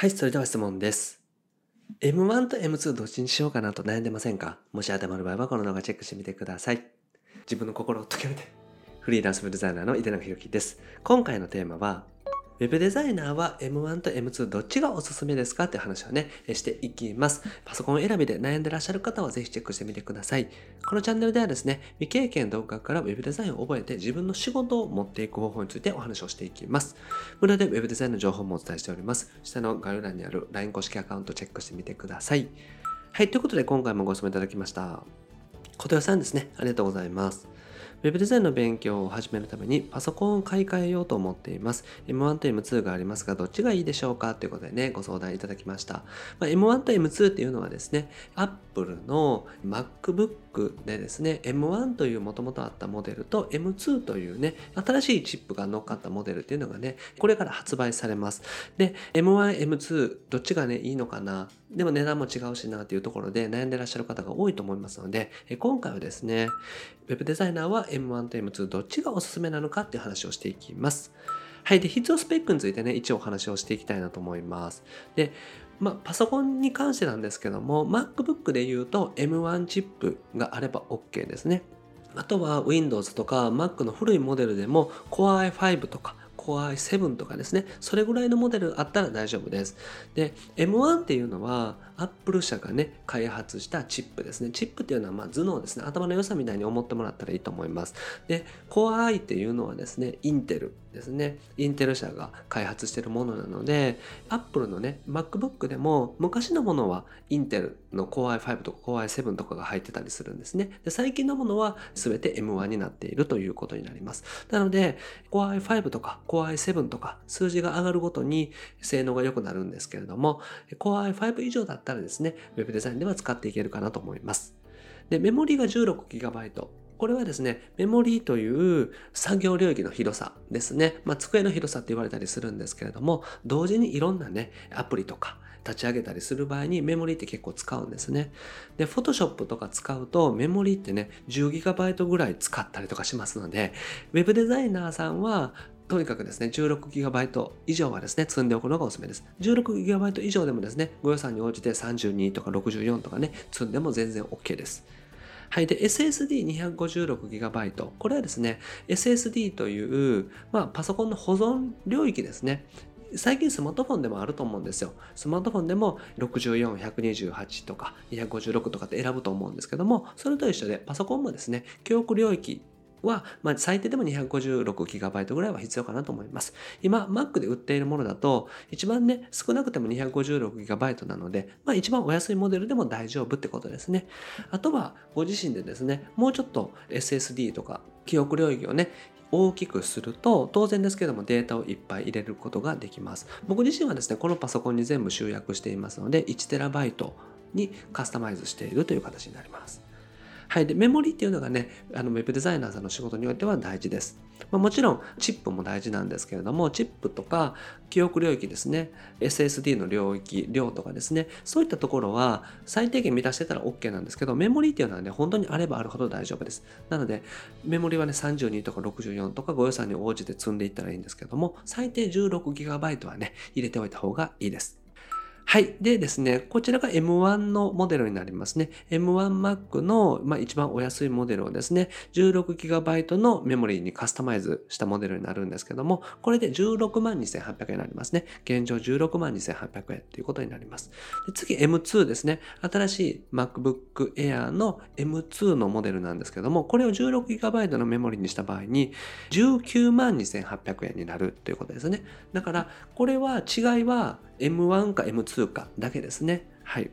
はい、それでは質問です。M1 と M2 どっちにしようかなと悩んでませんか？もし当てはまる場合はこの動画チェックしてみてください。自分の心を解けるて。フリーランスブデザイナーの井手中宏樹です。今回のテーマは、ウェブデザイナーは M1 と M2 どっちがおすすめですかって話をね、していきます。パソコン選びで悩んでらっしゃる方はぜひチェックしてみてください。このチャンネルではですね、未経験動画からウェブデザインを覚えて自分の仕事を持っていく方法についてお話をしていきます。無料でウェブデザインの情報もお伝えしております。下の概要欄にある LINE 公式アカウントチェックしてみてください。はい、ということで今回もご質問いただきました。小豊さんですね。ありがとうございます。ウェブデザインの勉強を始めるためにパソコンを買い替えようと思っています。M1 と M2 がありますが、どっちがいいでしょうかということでね、ご相談いただきました。まあ、M1 と M2 っていうのはですね、Apple の MacBook でですね、M1 というもともとあったモデルと M2 というね、新しいチップが乗っかったモデルっていうのがね、これから発売されます。で、M1、M2、どっちがね、いいのかな？でも値段も違うしなというところで悩んでらっしゃる方が多いと思いますので、今回はですね、ウェブデザイナーは M1 と M2 どっちがおすすめなのかっていう話をしていきます。はい。で、必要スペックについてね、一応お話をしていきたいなと思います。で、まあ、パソコンに関してなんですけども、MacBook で言うと M1 チップがあれば OK ですね。あとは Windows とか Mac の古いモデルでも Core i5 とか Core i7 とかですね、それぐらいのモデルあったら大丈夫です。で、M1 っていうのは Apple 社がね、開発したチップですね。チップっていうのはまあ頭脳ですね。頭の良さみたいに思ってもらったらいいと思います。で、Core i っていうのはですね、インテルですね。インテル社が開発してるものなので、Apple のね、MacBook でも昔のものはインテルの Core i5 とか Core i7 とかが入ってたりするんですね。で最近のものは全て M1 になっているということになります。なので、Core i5 とか Core i7 とか数字が上がるごとに性能が良くなるんですけれども、Core i5 以上だったたらですね、Web デザインでは使っていけるかなと思います。で、メモリが 16GB。これはですね、メモリーという作業領域の広さですね。まあ、机の広さって言われたりするんですけれども、同時にいろんなね、アプリとか立ち上げたりする場合にメモリーって結構使うんですね。で、Photoshop とか使うとメモリーってね、10GB ぐらい使ったりとかしますので、Web デザイナーさんはとにかくですね、16GB 以上はですね、積んでおくのがおすすめです。16GB 以上でもですね、ご予算に応じて32とか64とかね、積んでも全然 OK です。はい。で、SSD256GB。これはですね、SSD という、まあ、パソコンの保存領域ですね。最近スマートフォンでもあると思うんですよ。スマートフォンでも64、128とか256とかって選ぶと思うんですけども、それと一緒でパソコンもですね、記憶領域は、まあ、最低でも 256GB ぐらいは必要かなと思います。今、Mac で売っているものだと、一番ね、少なくても 256GB なので、まあ、一番お安いモデルでも大丈夫ってことですね。あとは、ご自身でですね、もうちょっと SSD とか記憶領域をね、大きくすると当然ですけどもデータをいっぱい入れることができます僕自身はですねこのパソコンに全部集約していますので 1TB にカスタマイズしているという形になりますはい。で、メモリっていうのがね、あの、ウェブデザイナーさんの仕事においては大事です。まあ、もちろん、チップも大事なんですけれども、チップとか記憶領域ですね、SSD の領域、量とかですね、そういったところは最低限満たしてたら OK なんですけど、メモリっていうのはね、本当にあればあるほど大丈夫です。なので、メモリはね、32とか64とかご予算に応じて積んでいったらいいんですけども、最低 16GB はね、入れておいた方がいいです。はい。でですね、こちらが M1 のモデルになりますね。M1Mac の、まあ、一番お安いモデルをですね、16GB のメモリーにカスタマイズしたモデルになるんですけども、これで16万2800円になりますね。現状16万2800円ということになります。で次 M2 ですね。新しい MacBook Air の M2 のモデルなんですけども、これを 16GB のメモリーにした場合に、19万2800円になるということですね。だから、これは違いは M1 か M2 かだけですね。はい。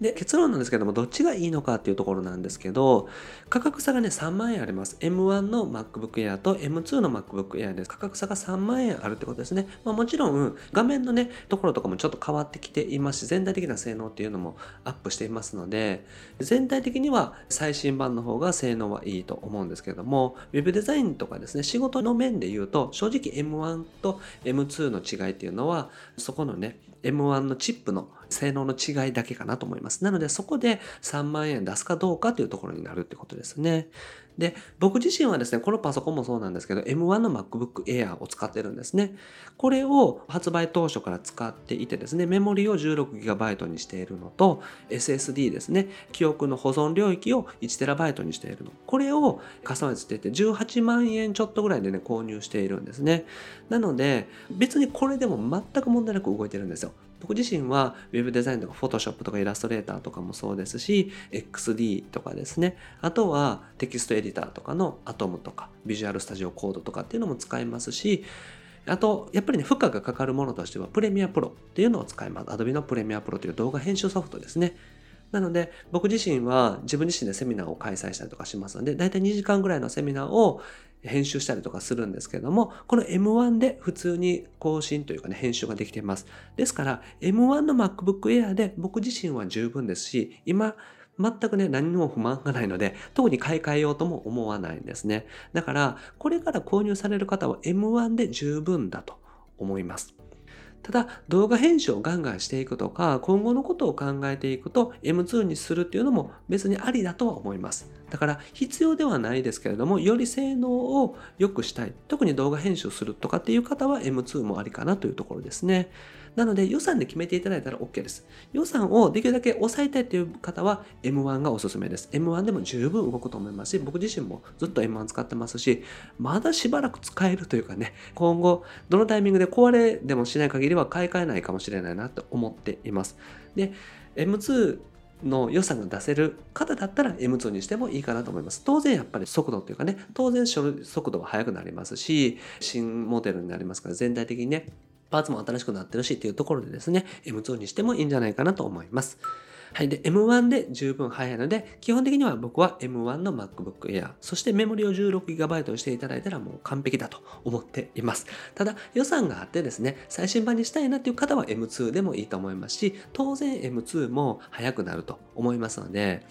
で、結論なんですけども、どっちがいいのかっていうところなんですけど、価格差がね、3万円あります。M1 の MacBook Air と M2 の MacBook Air です。価格差が3万円あるってことですね。まあ、もちろん、画面のね、ところとかもちょっと変わってきていますし、全体的な性能っていうのもアップしていますので、全体的には最新版の方が性能はいいと思うんですけども、Web デザインとかですね、仕事の面で言うと、正直 M1 と M2 の違いっていうのは、そこのね、M1 のチップの性能の違いだけかなと思います。なのでそこで3万円出すかどうかというところになるってことですね。で、僕自身はですね、このパソコンもそうなんですけど、M1 の MacBook Air を使ってるんですね。これを発売当初から使っていてですね、メモリを 16GB にしているのと、SSD ですね、記憶の保存領域を 1TB にしているの。これをカスタマイズしていて、18万円ちょっとぐらいでね、購入しているんですね。なので、別にこれでも全く問題なく動いてるんですよ。僕自身は Web デザインとか Photoshop とかイラストレーターとかもそうですし XD とかですねあとはテキストエディターとかの Atom とか Visual Studio Code とかっていうのも使いますしあと、やっぱりね、負荷がかかるものとしては、プレミアプロっていうのを使います。Adobe のプレミアプロという動画編集ソフトですね。なので、僕自身は自分自身でセミナーを開催したりとかしますので、だいたい2時間ぐらいのセミナーを編集したりとかするんですけれども、この M1 で普通に更新というかね、編集ができています。ですから、M1 の MacBook Air で僕自身は十分ですし、今、全くね、何も不満がないので、特に買い替えようとも思わないんですね。だから、これから購入される方は M1 で十分だと思います。ただ動画編集をガンガンしていくとか今後のことを考えていくと M2 にするっていうのも別にありだとは思います。だから必要ではないですけれどもより性能を良くしたい。特に動画編集するとかっていう方は M2 もありかなというところですね。なので予算で決めていただいたら OK です。予算をできるだけ抑えたいという方は M1 がおすすめです。M1 でも十分動くと思いますし、僕自身もずっと M1 使ってますし、まだしばらく使えるというかね、今後どのタイミングで壊れでもしない限りは買い替えないかもしれないなと思っています。で、M2 の予算が出せる方だったら M2 にしてもいいかなと思います。当然やっぱり速度というかね、当然速度は速くなりますし、新モデルになりますから全体的にね、パーツも新しくなってるしっていうところでですね、M2 にしてもいいんじゃないかなと思います。はい。で、M1 で十分早いので、基本的には僕は M1 の MacBook Air、そしてメモリを 16GB にしていただいたらもう完璧だと思っています。ただ、予算があってですね、最新版にしたいなっていう方は M2 でもいいと思いますし、当然 M2 も早くなると思いますので、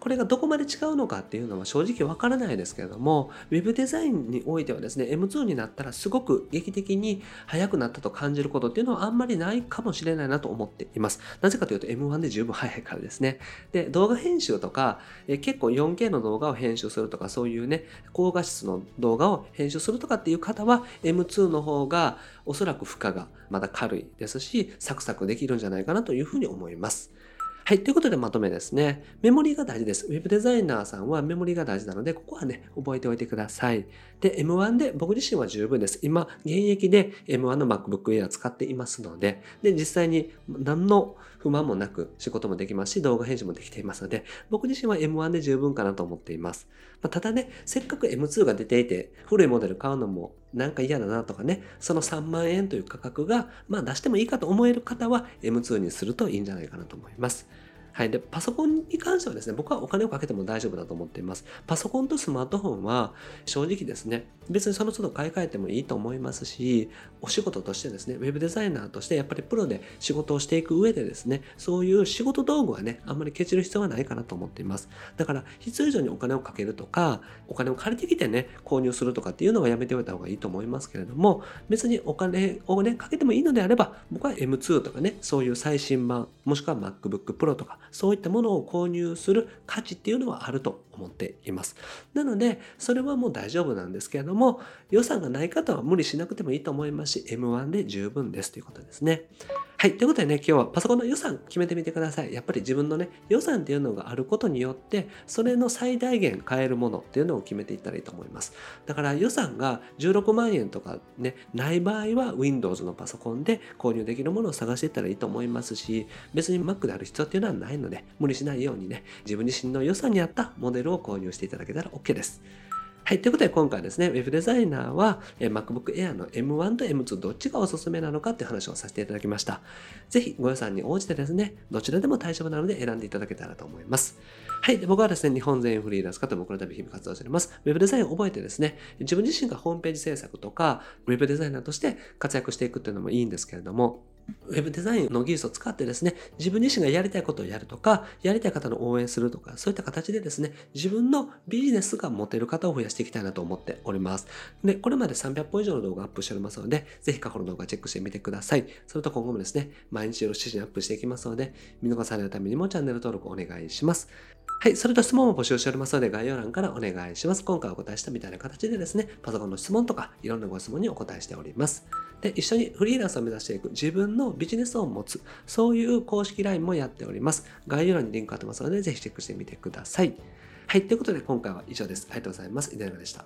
これがどこまで違うのかっていうのは正直わからないですけれども、Web デザインにおいてはですね、M2 になったらすごく劇的に速くなったと感じることっていうのはあんまりないかもしれないなと思っています。なぜかというと M1 で十分速いからですね。で、動画編集とか、え結構 4K の動画を編集するとか、そういうね、高画質の動画を編集するとかっていう方は M2 の方がおそらく負荷がまだ軽いですし、サクサクできるんじゃないかなというふうに思います。はい。ということでまとめですね。メモリーが大事です。ウェブデザイナーさんはメモリが大事なので、ここはね、覚えておいてください。で、M1 で僕自身は十分です。今、現役で M1 の MacBook Air 使っていますので、で、実際に何の不満もなく仕事もできますし、動画編集もできていますので、僕自身は M1 で十分かなと思っています。まあ、ただね、せっかく M2 が出ていて、古いモデル買うのもなんか嫌だなとかね、その3万円という価格が、まあ出してもいいかと思える方は M2 にするといいんじゃないかなと思います。はい。で、パソコンに関してはですね、僕はお金をかけても大丈夫だと思っています。パソコンとスマートフォンは正直ですね、別にその都度買い替えてもいいと思いますし、お仕事としてですね、ウェブデザイナーとしてやっぱりプロで仕事をしていく上でですね、そういう仕事道具はね、あんまりケチる必要はないかなと思っています。だから、必要以上にお金をかけるとか、お金を借りてきてね、購入するとかっていうのはやめておいた方がいいと思いますけれども、別にお金をね、かけてもいいのであれば、僕は M2 とかね、そういう最新版、もしくは MacBook Pro とか、そういったものを購入する価値っていうのはあると。思っています。なので、それはもう大丈夫なんですけれども、予算がない方は無理しなくてもいいと思いますし、M1 で十分ですということですね。はい。ということでね、今日はパソコンの予算決めてみてください。やっぱり自分のね、予算っていうのがあることによって、それの最大限買えるものっていうのを決めていったらいいと思います。だから予算が16万円とかね、ない場合は Windows のパソコンで購入できるものを探していったらいいと思いますし、別に Mac である必要っていうのはないので、無理しないようにね、自分自身の予算に合ったモデルをを購入していただけたら OK です。はい。ということで今回ですね、Web デザイナーは、え MacBook Air の M1 と M2 どっちがおすすめなのかって話をさせていただきました。ぜひご予算に応じてですね、どちらでも大丈夫なので選んでいただけたらと思います。はい。で僕はですね、日本全員フリーランス化と僕の旅日々活動しております。Web デザインを覚えてですね、自分自身がホームページ制作とか、Web デザイナーとして活躍していくっていうのもいいんですけれども、ウェブデザインの技術を使ってですね、自分自身がやりたいことをやるとか、やりたい方の応援するとか、そういった形でですね、自分のビジネスが持てる方を増やしていきたいなと思っております。で、これまで300本以上の動画アップしておりますので、ぜひ過去の動画チェックしてみてください。それと今後もですね、毎日の指示アップしていきますので、見逃さないためにもチャンネル登録お願いします。はい、それと質問も募集しておりますので、概要欄からお願いします。今回お答えしたみたいな形でですね、パソコンの質問とか、いろんなご質問にお答えしております。で、一緒にフリーランスを目指していく、自分のビジネスを持つ、そういう公式 LINE もやっております。概要欄にリンク貼ってますので、ぜひチェックしてみてください。はい、ということで今回は以上です。ありがとうございます。井上でした。